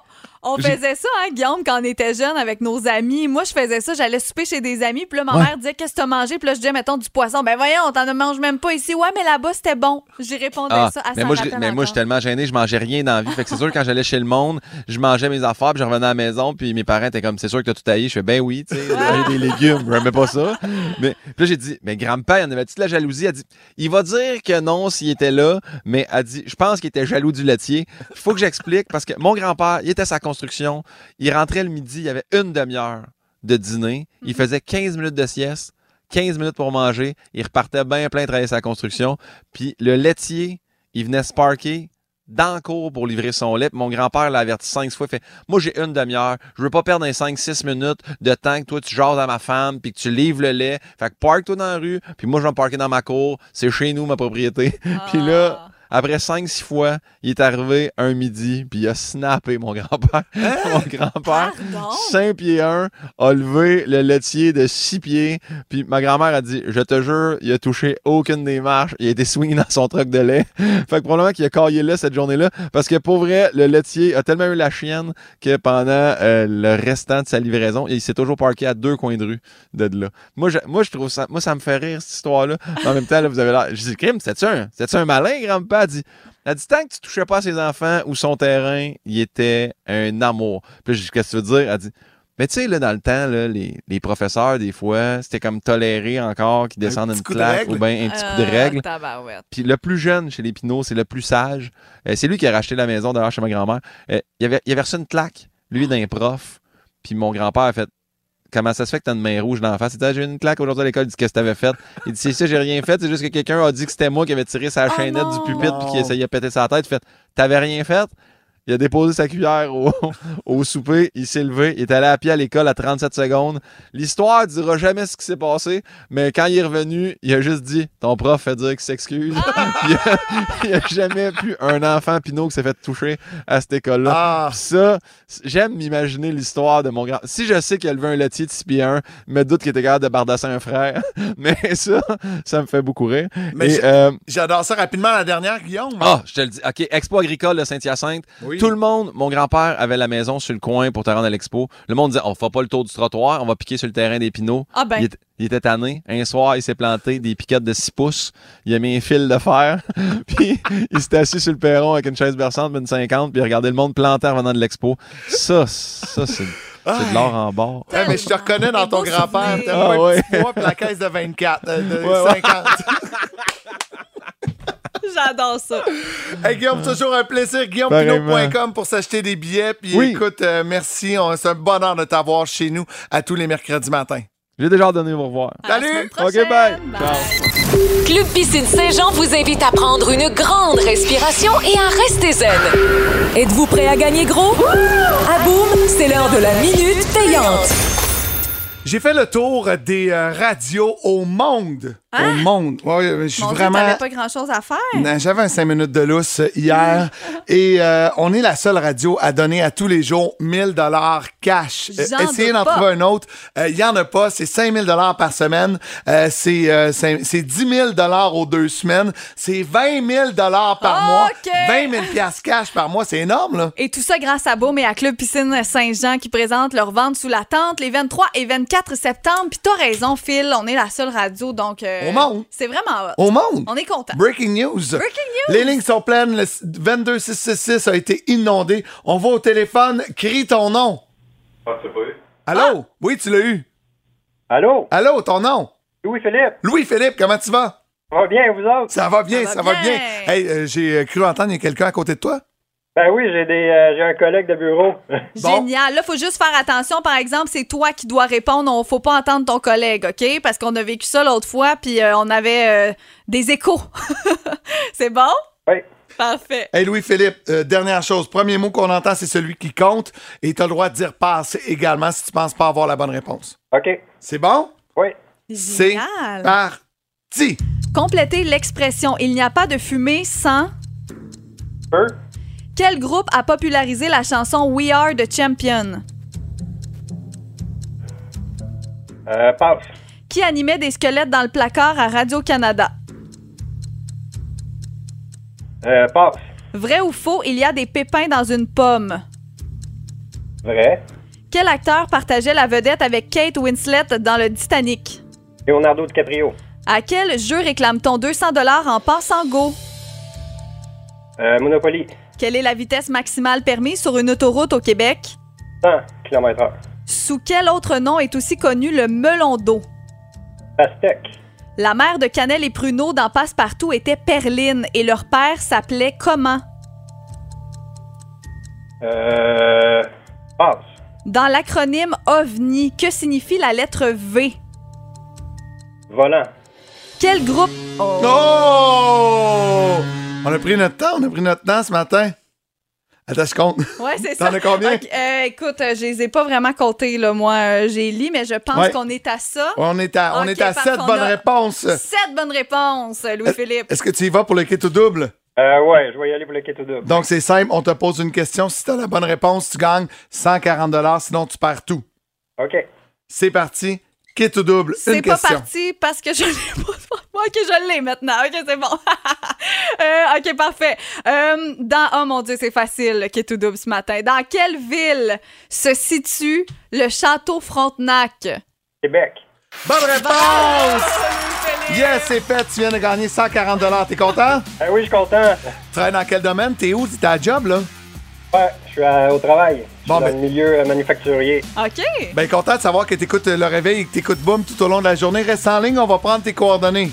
On faisait ça, hein, Guillaume, quand on était jeune avec nos amis. Moi, je faisais ça. J'allais souper chez des amis. Puis là, ma Ouais. mère disait Qu'est-ce que t'as mangé? Puis là, je disais Mettons du poisson. Ben voyons, t'en manges même pas ici. Ouais, mais là-bas, c'était bon. J'y répondais Ah, ça. Elle mais moi, je, mais moi, je suis tellement gêné, je mangeais rien dans la vie. Fait que c'est sûr, quand j'allais chez le monde, je mangeais mes affaires, puis je revenais à la maison, puis mes parents étaient comme, c'est sûr que t'as tout taillé. Je fais, ben oui, tu sais, des légumes, je remets pas ça. Mais puis là, j'ai dit, mais grand-père, il y en avait-tu de la jalousie? Elle dit, il va dire que non s'il était là, mais elle dit, je pense qu'il était jaloux du laitier. Faut que j'explique, parce que mon grand-père, il était à sa construction, il rentrait le midi, il y avait une demi-heure de dîner, il faisait 15 minutes de sieste, 15 minutes pour manger, il repartait bien plein travailler sa construction, puis le laitier, il venait sparker dans le cours pour livrer son lait. Puis Mon grand-père l'a averti cinq fois. Il fait Moi, j'ai une demi-heure. Je veux pas perdre un 5-6 minutes de temps que toi, tu jases à ma femme puis que tu livres le lait. Fait que parque-toi dans la rue. Puis moi, je vais me parker dans ma cour. C'est chez nous, ma propriété. puis là, après 5-6 fois, il est arrivé un midi, puis il a snappé, mon grand-père. mon grand-père, 5 pieds 1, a levé le laitier de 6 pieds, puis ma grand-mère a dit Je te jure, il a touché aucune des marches, il a été swingé dans son truc de lait. fait que probablement qu'il a caillé là cette journée-là, parce que pour vrai, le laitier a tellement eu la chienne que pendant euh, le restant de sa livraison, il s'est toujours parké à deux coins de rue de là. Moi, je, moi, je trouve ça, moi, ça me fait rire, cette histoire-là. Mais En même temps, là, vous avez l'air. Je dis, crime, c'était-tu un, un malin, grand-père? Elle dit, elle dit, tant que tu touchais pas à ses enfants ou son terrain, il était un amour. Puis là, je dis, qu'est-ce que tu veux dire? Elle dit, mais tu sais, là, dans le temps, là, les, les professeurs, des fois, c'était comme toléré encore qu'ils descendent une de claque ou bien un petit coup de Euh, règle. Puis le plus jeune chez les Pinots, c'est le plus sage. Euh, c'est lui qui a racheté la maison d'ailleurs chez ma grand-mère. Euh, il, avait, il avait reçu une claque, lui, d'un prof. Puis mon grand-père a fait Comment ça se fait que t'as une main rouge dans la face? Il dit, Ah, j'ai eu une claque aujourd'hui à l'école. Il dit, Qu'est-ce que t'avais fait? Il dit, C'est ça, j'ai rien fait. C'est juste que quelqu'un a dit que c'était moi qui avait tiré sa Oh chaînette du pupitre puis qui essayait de péter sa tête. Il fait, T'avais rien fait? Il a déposé sa cuillère au, au souper, il s'est levé, il est allé à pied à l'école à 37 secondes. L'histoire dira jamais ce qui s'est passé, mais quand il est revenu, il a juste dit Ton prof fait dire qu'il s'excuse. il n'y a, a jamais plus un enfant Pinot qui s'est fait toucher à cette école-là. Ah. Ça, j'aime m'imaginer l'histoire de mon grand. Si je sais qu'il a levé un laitier de 6 pieds 1, je me doute qu'il était capable de bardasser un frère. mais ça, ça me fait beaucoup rire. Mais euh, J'adore ça rapidement, la dernière, Guillaume. ah, je te le dis. OK, Expo agricole de Saint-Hyacinthe. Oui. Tout le monde, mon grand-père avait la maison sur le coin pour te rendre à l'expo. Le monde disait, on fait pas le tour du trottoir, on va piquer sur le terrain des pinots. Ah ben. Il, était- il était tanné. Un soir, il s'est planté des piquettes de 6 pouces. Il a mis un fil de fer. puis il s'était assis sur le perron avec une chaise berçante, une 50, puis il regardait le monde planter en venant de l'expo. Ça, ça, c'est c'est de l'or en bord. Eh, mais je te reconnais dans ton grand-père. T'as Ah, pas un ouais. petit puis la caisse de 24, euh, de Ouais, ouais. 50. J'adore ça. Hey Guillaume, toujours un plaisir. GuillaumePinot.com pour s'acheter des billets. Puis Oui. écoute, euh, merci. C'est un bonheur de t'avoir chez nous à tous les mercredis matins. J'ai déjà venir vous revoir. À Salut! OK, bye. Bye. Club Piscine Saint-Jean vous invite à prendre une grande respiration et à rester zen. Êtes-vous prêt à gagner gros? À boum, c'est l'heure de la minute payante. J'ai fait le tour des euh, radios au monde. Au monde. Ouais, je suis Mon Dieu, vraiment. t'avais pas grand-chose à faire. J'avais un 5 minutes de lousse hier et euh, on est la seule radio à donner à tous les jours 1000 dollars cash. Euh, essayez d'en trouver un autre. Euh, Il y en a pas. C'est 5000 dollars par semaine. Euh, c'est euh, c'est c'est 10 000 dollars aux deux semaines. C'est 20 000 dollars par mois. OK. 20 000 piastres cash par mois. C'est énorme, là. Et tout ça grâce à Beaume et à Club Piscine Saint-Jean qui présentent leur vente sous la tente les 23 et 24 septembre. Puis t'as raison, Phil, on est la seule radio, donc... Au monde. C'est vraiment hot. Au monde. On est content. Breaking news. Breaking news. Les lignes sont pleines. Le 22666 a été inondé. On va au téléphone. Crie ton nom. Ah, c'est pas eu. Allô? Oui, tu l'as eu. Allô? Allô, ton nom? Louis-Philippe? Louis-Philippe, comment tu vas? Ça va bien, vous autres? Ça va bien, Ça ça va bien. Hey, euh, j'ai euh, cru entendre, il y a quelqu'un à côté de toi? Ben oui, j'ai des euh, j'ai un collègue de bureau. Bon. Génial. Là, faut juste faire attention. Par exemple, c'est toi qui dois répondre. On faut pas entendre ton collègue, OK? Parce qu'on a vécu ça l'autre fois, puis euh, on avait euh, des échos. c'est bon? Oui. Parfait. Hey, Louis-Philippe, euh, dernière chose. Premier mot qu'on entend, c'est celui qui compte. Et tu as le droit de dire passe également si tu penses pas avoir la bonne réponse. OK. C'est bon? Oui. C'est Génial. parti. Complétez l'expression Il n'y a pas de fumée sans. Peu. Quel groupe a popularisé la chanson We Are the Champion? Euh, passe. Qui animait des squelettes dans le placard à Radio-Canada? Euh, passe. Vrai ou faux, il y a des pépins dans une pomme? Vrai. Quel acteur partageait la vedette avec Kate Winslet dans le Titanic? Leonardo DiCaprio. À quel jeu réclame-t-on 200 dollars en passant go? Euh, Monopoly. Quelle est la vitesse maximale permise sur une autoroute au Québec? 100 km/h. Sous quel autre nom est aussi connu le melon d'eau? Pastèque. La mère de Canel et Pruneau dans Passepartout était Perline et leur père s'appelait comment? Euh, passe. Dans l'acronyme OVNI, que signifie la lettre V? Volant. Quel groupe... Oh! On a pris notre temps, on a pris notre temps ce matin. Attends, je compte. Ouais, c'est ça. T'en as combien? Euh, écoute, euh, je les ai pas vraiment comptés, là. Moi, euh, j'ai lu, mais je pense Ouais. qu'on est à ça. On est à, on est à parfait, 7 on bonnes réponses. Sept bonnes réponses, Louis-Philippe. Est-ce que tu y vas pour le kit ou double? Euh, ouais, je vais y aller pour le kit au double. Donc, c'est simple, on te pose une question. Si tu as la bonne réponse, tu gagnes 140 sinon tu perds tout. OK. C'est parti. Kit ou double, C'est pas parti parce que je l'ai pas. Ok, je l'ai maintenant. Ok, c'est bon. Euh, ok, parfait. Euh, dans, oh mon Dieu, c'est facile, qui est tout double ce matin. Dans quelle ville se situe le château Frontenac? Québec. Bonne réponse! Yes, c'est fait. Tu viens de gagner 140 T'es content? Ah oui, je suis content. Tu travailles dans quel domaine? T'es où? T'es à job, là? Ouais, je suis à- au travail. Je Bon, suis dans ben- le milieu euh, manufacturier. OK. Ben, content de savoir que t'écoutes le réveil et que t'écoutes Boom tout au long de la journée. Reste en ligne, on va prendre tes coordonnées.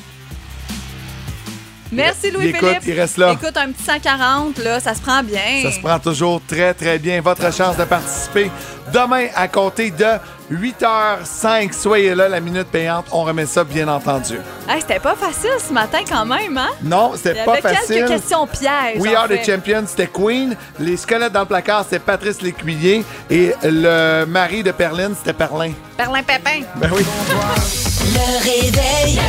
Merci, Il Louis-Philippe. écoute, il reste là. Écoute, un petit 140, là, ça se prend bien. Ça se prend toujours très, très bien. Votre chance de participer demain à compter de 8h05. Soyez là, la minute payante. On remet ça, bien entendu. Hey, C'était pas facile ce matin quand même, hein? Non, Il y c'était pas avait facile. quelques questions pièges. We Are the. Champions, c'était Queen. Les squelettes dans le placard, c'était Patrice Lécuyer. Et le mari de Perline, c'était Perlin. Perlin Pépin. Ben oui. Le réveil.